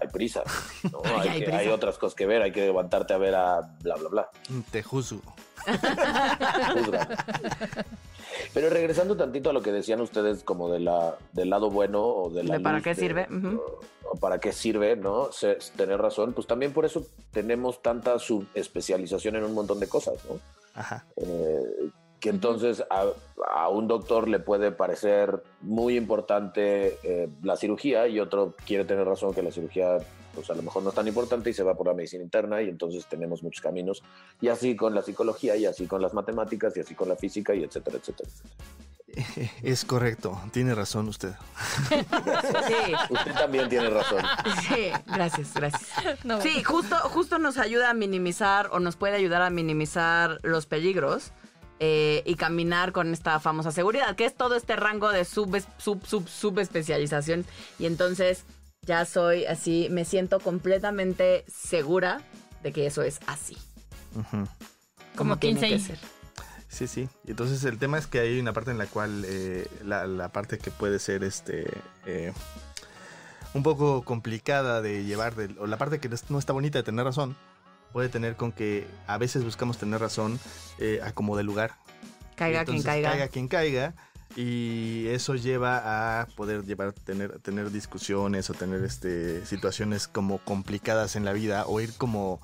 hay prisa, ¿no? Ay, hay, hay que- prisa. hay otras cosas que ver, hay que levantarte a ver a bla, bla, bla. Te juzgo. Juzga. Pero regresando tantito a lo que decían ustedes como de la, del lado bueno o de la ¿De para luz qué sirve? O para qué sirve, ¿no? Se- tener razón, pues también por eso tenemos tanta subespecialización en un montón de cosas, ¿no? Ajá. Eh, que entonces a, a un doctor le puede parecer muy importante eh, la cirugía y otro quiere tener razón que la cirugía pues a lo mejor no es tan importante y se va por la medicina interna y entonces tenemos muchos caminos y así con la psicología y así con las matemáticas y así con la física y etcétera, etcétera. etcétera. Es correcto. Tiene razón usted. Sí, Usted también tiene razón. sí, gracias, gracias. No, Sí, justo, justo nos ayuda a minimizar o nos puede ayudar a minimizar los peligros eh, y caminar con esta famosa seguridad, que es todo este rango de sub, sub, sub, subespecialización. Y entonces ya soy así, me siento completamente segura de que eso es así. Como tiene 15 que y- ser. Sí, sí. Entonces el tema es que hay una parte en la cual eh, la, la parte que puede ser este eh, un poco complicada de llevar, o la parte que no está bonita de tener razón, puede tener con que a veces buscamos tener razón eh, a como de lugar. Caiga quien caiga. Caiga quien caiga. Y eso lleva a poder llevar, tener, tener discusiones o tener este, situaciones como complicadas en la vida o ir como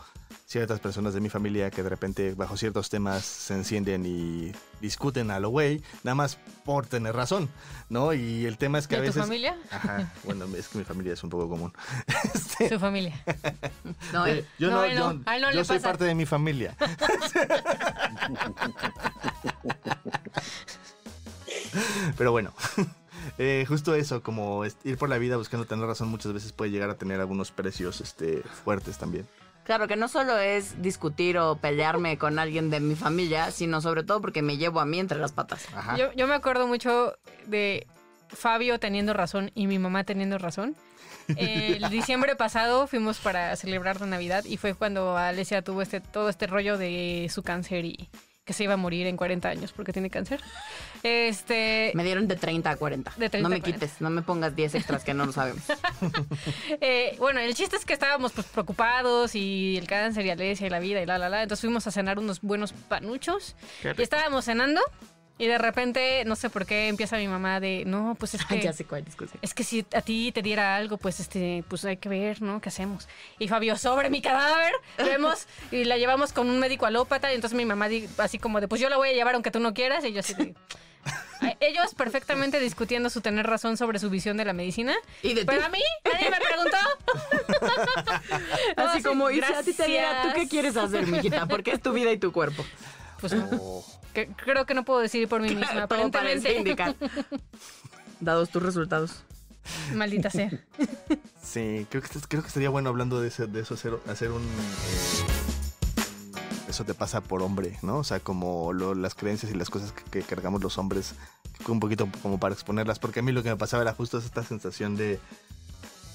ciertas personas de mi familia que de repente bajo ciertos temas se encienden y discuten a lo güey, nada más por tener razón, ¿no? Y el tema es que ¿De a tu veces... familia? Ajá, bueno, es que mi familia es un poco común. Este, Su familia. No, eh, yo No, no, él no, yo, a él no yo le soy pasa. parte de mi familia. Pero bueno, eh, justo eso, como es- ir por la vida buscando tener razón muchas veces puede llegar a tener algunos precios este, fuertes también. Claro, que no solo es discutir o pelearme con alguien de mi familia, sino sobre todo porque me llevo a mí entre las patas. Ajá. Yo, yo me acuerdo mucho de Fabio teniendo razón y mi mamá teniendo razón. El diciembre pasado fuimos para celebrar la Navidad y fue cuando Alesia tuvo este, todo este rollo de su cáncer y que se iba a morir en 40 años porque tiene cáncer. Este, Me dieron de 30 a 40. De 30 no me a 40. quites, no me pongas 10 extras que no lo sabemos. Eh, bueno, el chiste es que estábamos pues, preocupados y el cáncer y Alesia y la vida y la, la, la. Entonces fuimos a cenar unos buenos panuchos y estábamos cenando y de repente, no sé por qué, empieza mi mamá de, no, pues es que... ya sé cuál discusión. Es que si a ti te diera algo, pues este, pues hay que ver, ¿no? ¿Qué hacemos? Y Fabio, sobre mi cadáver, vemos y la llevamos con un médico alópata. Y entonces mi mamá, di- así como de, pues yo la voy a llevar aunque tú no quieras. Y yo así de. Ellos perfectamente discutiendo su tener razón sobre su visión de la medicina. Y de ti. Pero a mí, nadie me preguntó. No, Así sí, como, y si a ti te diera, ¿tú qué quieres hacer, mijita? Porque es tu vida y tu cuerpo. Pues que- creo que no puedo decidir por mí misma. Aparentemente, indicar. Dados tus resultados. maldita sea. Sí, creo que, creo que estaría bueno hablando de, ese- de eso, hacer, hacer un... eh, eso te pasa por hombre, ¿no? O sea, como lo- las creencias y las cosas que, que cargamos los hombres, un poquito como para exponerlas, porque a mí lo que me pasaba era justo esta sensación de...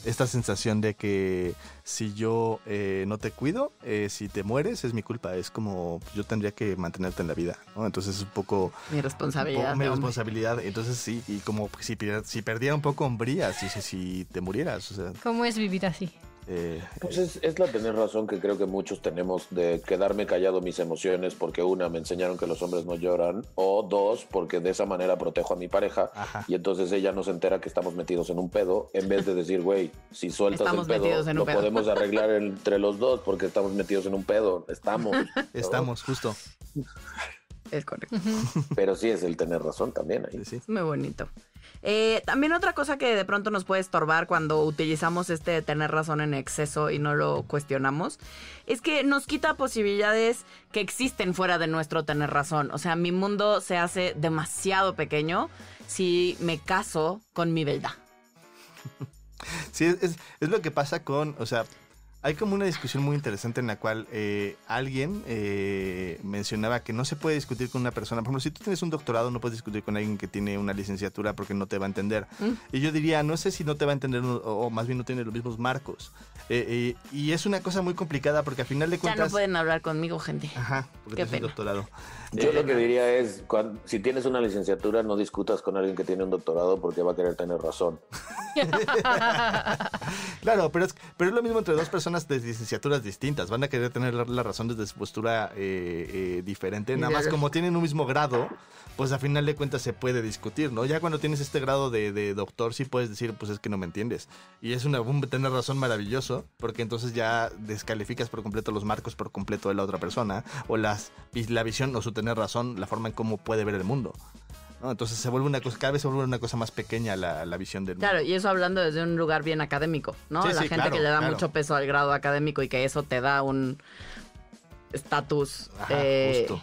Esta sensación de que si yo eh, no te cuido, eh, si te mueres, es mi culpa. Es como yo tendría que mantenerte en la vida, ¿no? Entonces es un poco... Mi responsabilidad. Poco mi hombre. responsabilidad. Entonces sí, y como si, si perdiera un poco hombría, si, si, si te murieras, o sea... ¿Cómo es vivir así? Eh, Pues es, es la tener razón que creo que muchos tenemos de quedarme callado mis emociones porque una, me enseñaron que los hombres no lloran o dos, porque de esa manera protejo a mi pareja Ajá. y entonces ella no se entera que estamos metidos en un pedo en vez de decir, güey, si sueltas Estamos el pedo, lo pedo. podemos arreglar entre los dos porque estamos metidos en un pedo, estamos. ¿no? Estamos, justo. Es correcto. Pero sí es el tener razón también ahí. Sí, sí. Es muy bonito. Eh, también otra cosa que de pronto nos puede estorbar cuando utilizamos este tener razón en exceso y no lo cuestionamos, es que nos quita posibilidades que existen fuera de nuestro tener razón. O sea, mi mundo se hace demasiado pequeño si me caso con mi verdad. Sí, es, es- es lo que pasa con, o sea, Hay como una discusión muy interesante en la cual eh, alguien eh, mencionaba que no se puede discutir con una persona. Por ejemplo, si tú tienes un doctorado, no puedes discutir con alguien que tiene una licenciatura porque no te va a entender. Mm. Y yo diría, no sé si no te va a entender o, o más bien no tiene los mismos marcos. Eh, eh, y es una cosa muy complicada porque al final de Ya cuentas... no pueden hablar conmigo, gente. Ajá, porque Qué tienes un doctorado. Yo Eh, lo que diría es, cuan- si tienes una licenciatura, no discutas con alguien que tiene un doctorado porque va a querer tener razón. Claro, pero es, pero es lo mismo entre dos personas de licenciaturas distintas. Van a querer tener la, la razón desde su postura eh, eh, diferente. Nada más como tienen un mismo grado, pues a final de cuentas se puede discutir, ¿no? Ya cuando tienes este grado de, de doctor, sí puedes decir, pues es que no me entiendes. Y es una, un tener razón maravilloso, porque entonces ya descalificas por completo los marcos por completo de la otra persona, o las, la visión o su tener razón, la forma en cómo puede ver el mundo. ¿No? Entonces se vuelve una cosa, cada vez se vuelve una cosa más pequeña la, la visión del mundo. Claro, y eso hablando desde un lugar bien académico, ¿no? Sí, la sí, gente claro, que le da claro. mucho peso al grado académico y que eso te da un estatus eh, justo.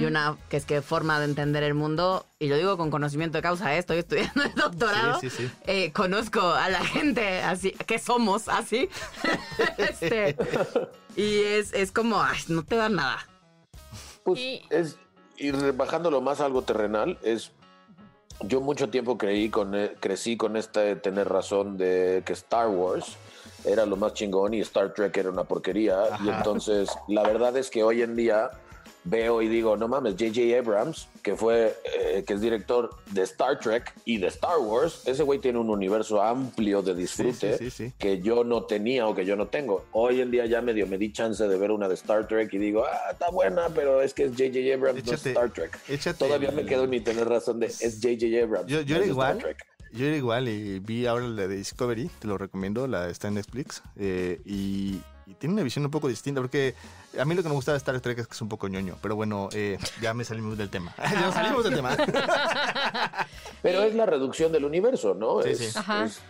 y una que es que forma de entender el mundo. Y lo digo con conocimiento de causa, ¿eh? estoy estudiando el doctorado. Sí, sí, sí. Eh, conozco a la gente así, que somos así. Este, y es, es como, ay, no te da nada. Pues Y- es, y re- bajándolo más a algo terrenal, es, yo mucho tiempo creí con, e- crecí con esta de tener razón de que Star Wars era lo más chingón y Star Trek era una porquería. Y entonces, la verdad es que hoy en día veo y digo, no mames, J.J. Abrams, que fue, eh, que es director de Star Trek y de Star Wars, ese güey tiene un universo amplio de disfrute sí, sí, sí. que yo no tenía o que yo no tengo. Hoy en día ya medio me di chance de ver una de Star Trek y digo, ah, está buena, pero es que es J.J. Abrams, no es Star Trek. échate Todavía el- me quedo en mi tener razón de es J.J. Abrams. Yo, yo no era es Star igual. Trek. Yo era igual y vi ahora la de Discovery, te lo recomiendo, la está en Netflix. eh, y, y tiene una visión un poco distinta, porque a mí lo que me gusta de Star Trek es que es un poco ñoño. Pero bueno, eh, ya me salimos del tema. ya salimos del tema. Pero es la reducción del universo, ¿no? Sí, Es- sí. Ajá. es-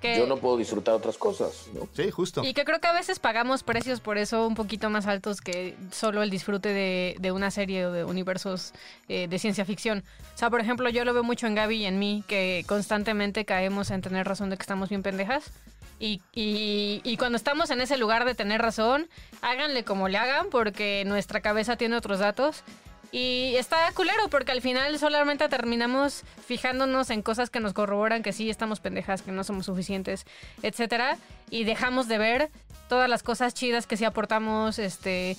Que- yo no puedo disfrutar otras cosas, ¿no? sí, justo. Y que creo que a veces pagamos precios por eso un poquito más altos que solo el disfrute de, de una serie o de universos eh, de ciencia ficción. O sea, por ejemplo, yo lo veo mucho en Gaby y en mí, que constantemente caemos en tener razón de que estamos bien pendejas. Y, cuando estamos en ese lugar de tener razón, háganle como le hagan, porque nuestra cabeza tiene otros datos. Y está culero porque al final solamente terminamos fijándonos en cosas que nos corroboran que sí estamos pendejas, que no somos suficientes, etcétera, y dejamos de ver todas las cosas chidas que sí aportamos, este,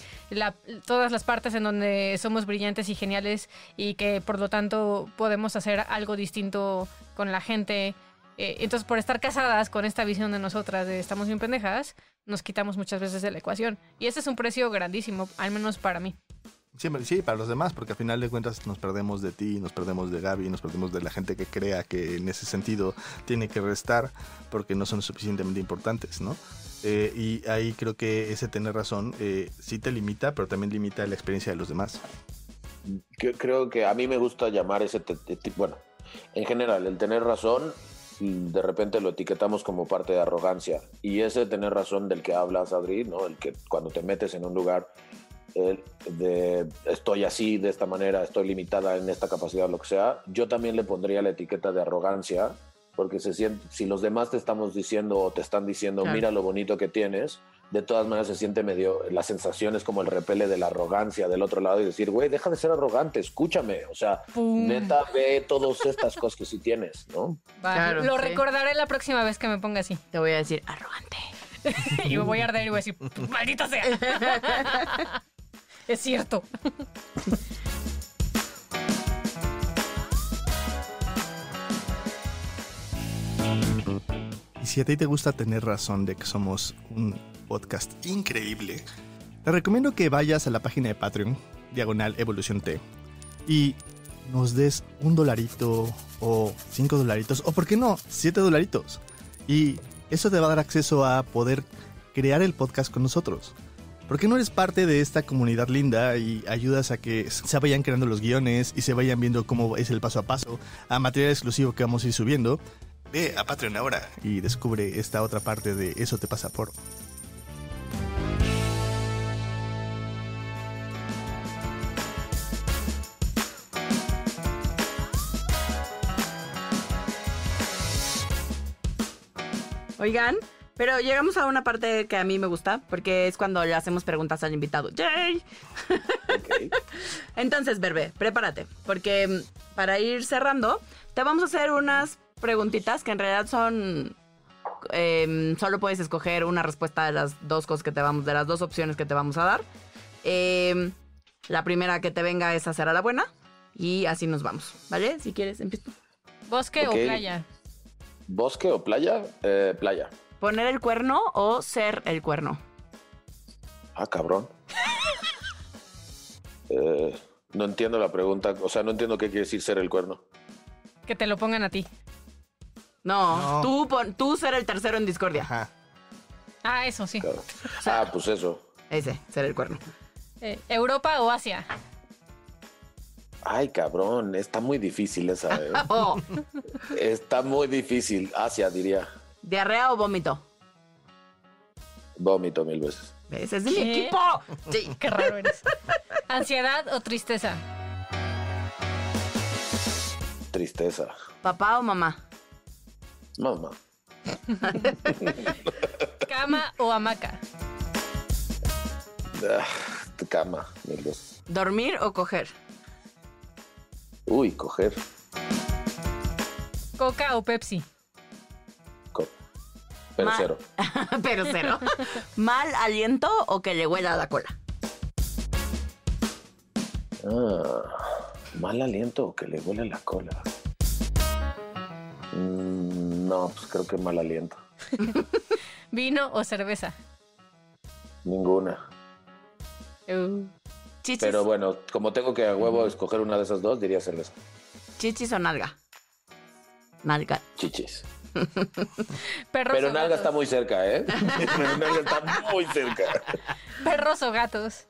todas las partes en donde somos brillantes y geniales y que por lo tanto podemos hacer algo distinto con la gente. Eh, entonces, por estar casadas con esta visión de nosotras de estamos bien pendejas, nos quitamos muchas veces de la ecuación. Y ese es un precio grandísimo, al menos para mí. Siempre, sí, para los demás, porque al final de cuentas nos perdemos de ti, nos perdemos de Gaby, nos perdemos de la gente que crea que en ese sentido tiene que restar porque no son suficientemente importantes, ¿no? Eh, y ahí creo que ese tener razón eh, sí te limita, pero también limita la experiencia de los demás. Creo que a mí me gusta llamar ese bueno en general el tener razón de repente lo etiquetamos como parte de arrogancia y ese tener razón del que hablas Adri no el que cuando te metes en un lugar el de estoy así de esta manera estoy limitada en esta capacidad lo que sea yo también le pondría la etiqueta de arrogancia porque se siente si los demás te estamos diciendo o te están diciendo Claro. mira lo bonito que tienes de todas maneras se siente medio, la sensación es como el repele de la arrogancia del otro lado y decir, güey, deja de ser arrogante, escúchame, o sea, Pum. neta, ve todas estas cosas que sí tienes, ¿no? Claro, lo sí. recordaré la próxima vez que me ponga así. Te voy a decir arrogante. y me voy a arder y voy a decir, maldita sea. es cierto. Y si a ti te gusta tener razón de que somos un podcast increíble, te recomiendo que vayas a la página de Patreon, diagonal Evolución T, y nos des un dolarito o cinco dolaritos, o por qué no, siete dolaritos. Y eso te va a dar acceso a poder crear el podcast con nosotros. ¿Por qué no eres parte de esta comunidad linda y ayudas a que se vayan creando los guiones y se vayan viendo cómo es el paso a paso, a material exclusivo que vamos a ir subiendo? Ve a Patreon ahora y descubre esta otra parte de Eso te pasa por. Oigan, Pero llegamos a una parte que a mí me gusta, porque es cuando le hacemos preguntas al invitado. ¡Yay! Ok. Entonces, Berbe, prepárate, porque mm, para ir cerrando, te vamos a hacer unas preguntitas que en realidad son... em, solo puedes escoger una respuesta de las dos cosas que te vamos, de las dos opciones que te vamos a dar. Em, la primera que te venga es hacer a la buena y así nos vamos, ¿vale? Si quieres, empiezo. ¿Bosque o playa? ¿Bosque o playa? Eh, playa. ¿Poner el cuerno o ser el cuerno? Ah, cabrón. Eh, no entiendo la pregunta. O sea, no entiendo qué quiere decir ser el cuerno. Que te lo pongan a ti. No, No. Tú, pon- tú ser el tercero en discordia. Ajá. Ah, eso sí. Claro. Ah, pues eso. Ese, ser el cuerno. Eh, ¿Europa o Asia? Ay, cabrón. Está muy difícil esa. ¿eh? Oh, Está muy difícil. Asia, diría. ¿Diarrea o vómito? Vómito mil veces. Ese es de mi ¿Qué? equipo. Sí. Qué raro eres. ¿Ansiedad o tristeza? Tristeza. ¿Papá o mamá? Mamá. ¿Cama o hamaca? Ah, cama, mil veces. ¿Dormir o coger? Uy, coger. ¿Coca o Pepsi? Co- Pero Ma- cero. Pero cero. ¿Mal aliento o que le huela la cola? Ah, mal aliento o que le huele la cola. Mm, no, pues creo que mal aliento. ¿Vino o cerveza? Ninguna. Uh, ¿Chichis, Pero bueno, como tengo que a huevo escoger una de esas dos, diría cerveza. chichis o nalga? Nalga. Chichis. ¿Perros, Pero o nalga gatos? está muy cerca, ¿eh? nalga está muy cerca. ¿Perros o gatos?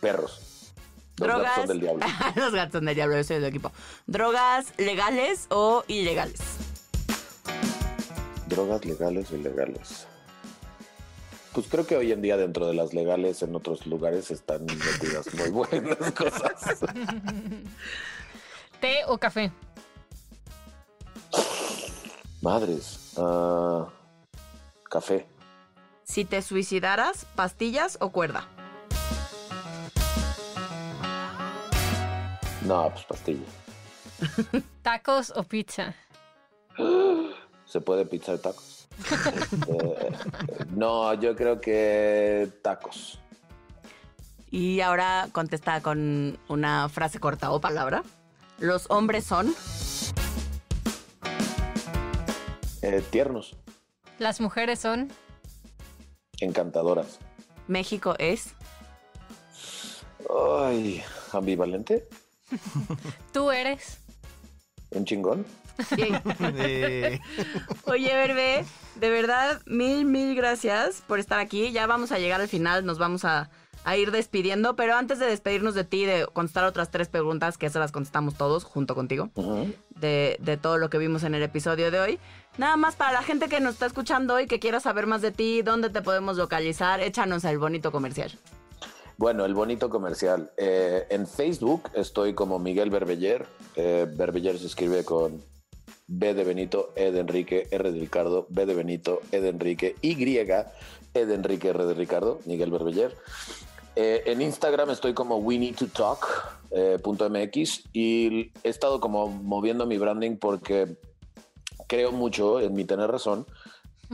Perros. Los Drogas. gatos son del diablo. Los gatos son del diablo, yo soy del equipo. ¿Drogas legales o ilegales? Drogas legales o ilegales. Pues creo que hoy en día dentro de las legales en otros lugares están metidas muy buenas cosas. ¿Té o café? Madres. ah, café. Si te suicidaras, pastillas o cuerda? No, pues pastilla. ¿Tacos o pizza? ¿Se puede pizza de tacos? Eh, no, yo creo que tacos. Y ahora contesta con una frase corta o palabra. Los hombres son. Eh, tiernos, ¿Las mujeres son? encantadoras. México es. Ay, ambivalente, ¿Tú eres? un chingón. Bien. Eh, Oye, Berbe, de verdad, mil, mil gracias por estar aquí. Ya vamos a llegar al final, nos vamos a, a ir despidiendo, pero antes de despedirnos de ti, de contestar otras tres preguntas, que esas las contestamos todos junto contigo, de, de todo lo que vimos en el episodio de hoy. Nada más para la gente que nos está escuchando y que quiera saber más de ti, dónde te podemos localizar, échanos el bonito comercial. Bueno, el bonito comercial. Eh, en Facebook estoy como Miguel Berbeller. Eh, Berbeller se escribe con B de Benito, E de Enrique, R de Ricardo, B de Benito, E de Enrique, Y, E de Enrique, R de Ricardo, Miguel Berbeller. Eh, en Instagram estoy como we need to talk, eh, punto MX y he estado como moviendo mi branding porque creo mucho en mi tener razón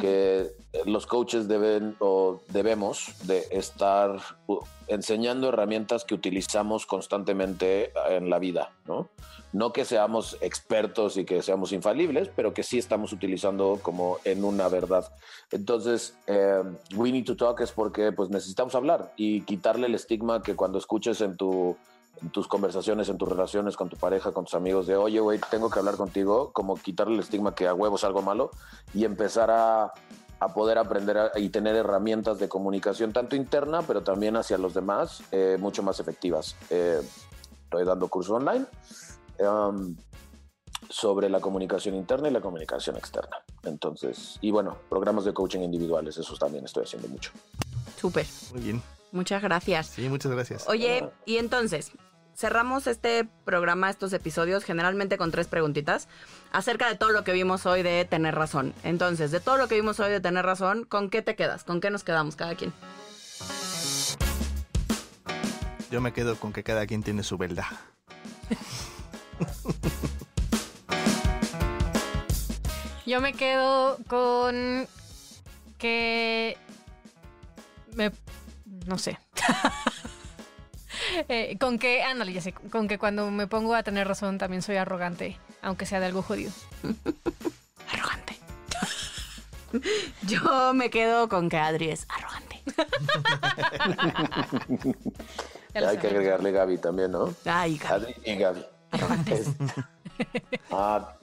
que los coaches deben o debemos de estar enseñando herramientas que utilizamos constantemente en la vida, ¿no? No que seamos expertos y que seamos infalibles, pero que sí estamos utilizando como en una verdad. Entonces, eh, we need to talk es porque pues necesitamos hablar y quitarle el estigma que cuando escuches en tu en tus conversaciones, en tus relaciones con tu pareja, con tus amigos, de oye, güey, tengo que hablar contigo, como quitarle el estigma que a huevo es algo malo y empezar a, a poder aprender a- y tener herramientas de comunicación, tanto interna, pero también hacia los demás, eh, mucho más efectivas. Eh, estoy dando curso online um, sobre la comunicación interna y la comunicación externa. Entonces, y bueno, programas de coaching individuales, esos también estoy haciendo mucho. Súper, muy bien. muchas gracias. Sí, muchas gracias. Oye, y entonces, cerramos este programa, estos episodios, generalmente con tres preguntitas acerca de todo lo que vimos hoy de tener razón. Entonces, de todo lo que vimos hoy de tener razón, ¿con qué te quedas? ¿Con qué nos quedamos cada quien? Yo me quedo con que cada quien tiene su verdad. Yo me quedo con que me no sé. Eh, con que, ándale, ya sé, con que cuando me pongo a tener razón también soy arrogante, aunque sea de algo jodido. Arrogante. Yo me quedo con que Adri es arrogante. Hay que agregarle Gaby también, ¿no? Ay, Gaby. Adri y Gaby. Ah,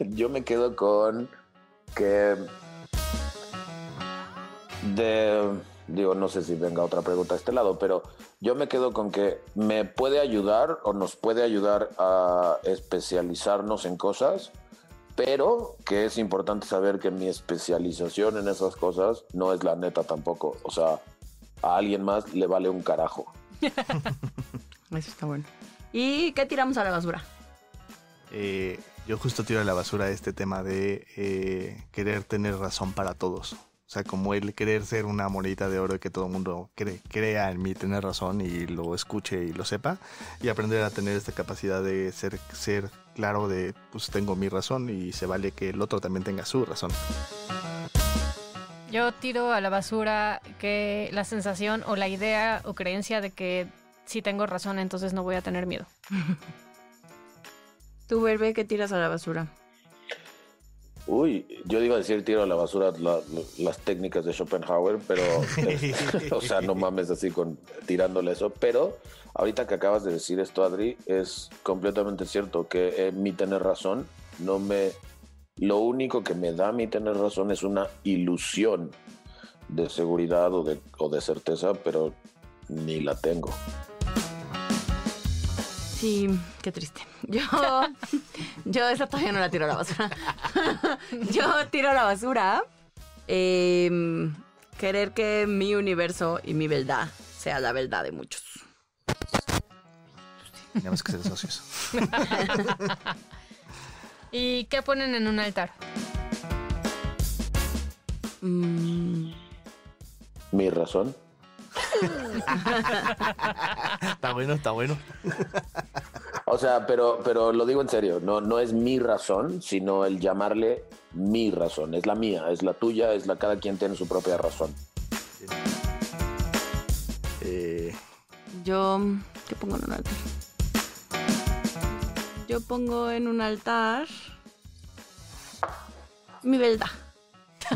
yo me quedo con que de digo, no sé si venga otra pregunta a este lado, pero yo me quedo con que me puede ayudar o nos puede ayudar a especializarnos en cosas, pero que es importante saber que mi especialización en esas cosas no es la neta tampoco. O sea, a alguien más le vale un carajo. Eso está bueno. ¿Y qué tiramos a la basura? Eh, yo justo tiro a la basura este tema de eh, querer tener razón para todos. O sea, como el querer ser una monedita de oro y que todo el mundo cre- crea en mí tener razón y lo escuche y lo sepa. Y aprender a tener esta capacidad de ser, ser claro de, pues tengo mi razón y se vale que el otro también tenga su razón. Yo tiro a la basura que la sensación o la idea o creencia de que si tengo razón, entonces no voy a tener miedo. Tú, Verbe, ¿qué tiras a la basura? Uy, yo iba a decir tiro a la basura la- la- las técnicas de Schopenhauer, pero, o sea, no mames así con tirándole eso. Pero ahorita que acabas de decir esto, Adri, es completamente cierto que eh, mi tener razón no me. Lo único que me da mi tener razón es una ilusión de seguridad o de, o de certeza, pero ni la tengo. Sí, qué triste. Yo, yo esa todavía no la tiro a la basura. yo tiro a la basura em, querer que mi universo y mi verdad sea la verdad de muchos. Tenemos que ser socios. ¿Y qué ponen en un altar? Mm, Mi razón. está bueno, está bueno. O sea, pero, pero lo digo en serio, no, no es mi razón, sino el llamarle mi razón. Es la mía, es la tuya, es la cada quien tiene su propia razón. Eh, yo, ¿qué pongo en un altar? Yo pongo en un altar mi verdad,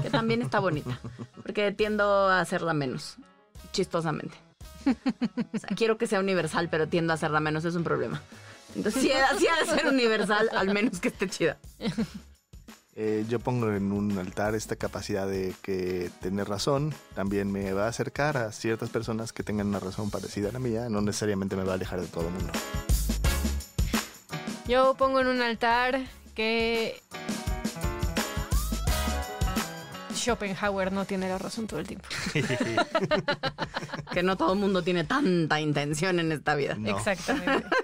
que también está bonita, porque tiendo a hacerla menos, chistosamente. O sea, quiero que sea universal, pero tiendo a hacerla menos, es un problema. Entonces, si ha, si ha de ser universal, al menos que esté chida. Eh, yo pongo en un altar esta capacidad de que tener razón también me va a acercar a ciertas personas que tengan una razón parecida a la mía, no necesariamente me va a alejar de todo el mundo. Yo pongo en un altar que Schopenhauer no tiene la razón todo el tiempo. Que no todo el mundo tiene tanta intención en esta vida. No. Exactamente.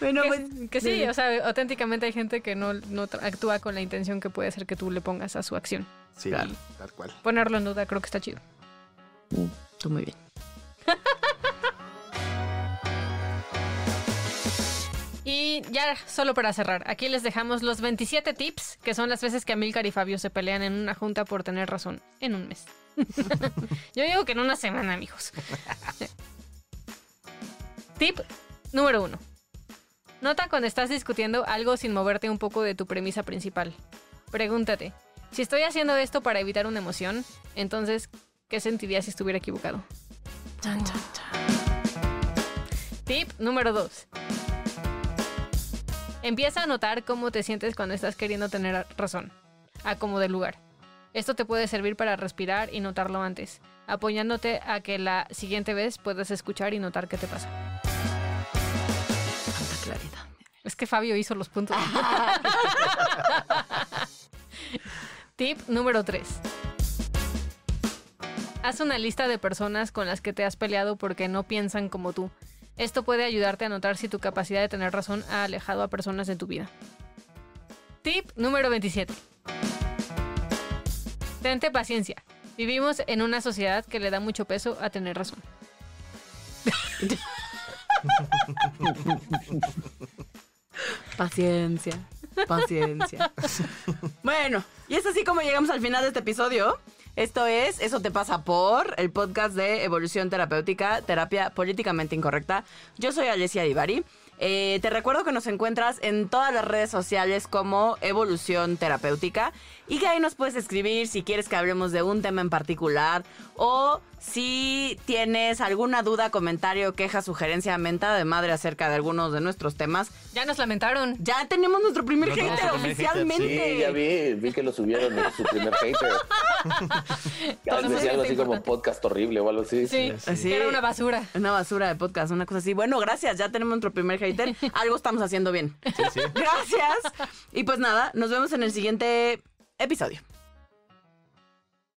Bueno, que, pues, que sí, o sea, auténticamente hay gente que no, no actúa con la intención que puede hacer que tú le pongas a su acción. Sí, Claro. tal cual. Ponerlo en duda creo que está chido. tú muy bien. Y ya solo para cerrar, aquí les dejamos los 27 tips, que son las veces que Amilcar y Fabio se pelean en una junta por tener razón en un mes. Yo digo que en una semana, amigos. Tip número uno. Nota cuando estás discutiendo algo sin moverte un poco de tu premisa principal. Pregúntate, si estoy haciendo esto para evitar una emoción, entonces, ¿qué sentiría si estuviera equivocado? Tip número 2. Empieza a notar cómo te sientes cuando estás queriendo tener razón, a como del lugar. Esto te puede servir para respirar y notarlo antes, apoyándote a que la siguiente vez puedas escuchar y notar qué te pasa. Tanta claridad. Es que Fabio hizo los puntos. Tip número 3. Haz una lista de personas con las que te has peleado porque no piensan como tú. Esto puede ayudarte a notar si tu capacidad de tener razón ha alejado a personas de tu vida. Tip número 27. Tente paciencia. Vivimos en una sociedad que le da mucho peso a tener razón. Paciencia, paciencia. bueno, y es así como llegamos al final de este episodio. Esto es Eso te pasa por el podcast de Evolución Terapéutica, Terapia Políticamente Incorrecta. Yo soy Alessia Divari. Eh, te recuerdo que nos encuentras en todas las redes sociales como Evolución Terapéutica y que ahí nos puedes escribir si quieres que hablemos de un tema en particular o si tienes alguna duda, comentario, queja, sugerencia, mentada de madre acerca de algunos de nuestros temas. Ya nos lamentaron. Ya tenemos nuestro primer hater primer hater, oficialmente. Sí, ya vi, vi que lo subieron en su primer hater. Entonces, decía algo así como podcast horrible o algo así. Sí, Sí. era una basura. Una basura de podcast, una cosa así. Bueno, gracias, ya tenemos nuestro primer hater. Algo estamos haciendo bien. Sí, sí. Gracias. Y pues nada, nos vemos en el siguiente episodio.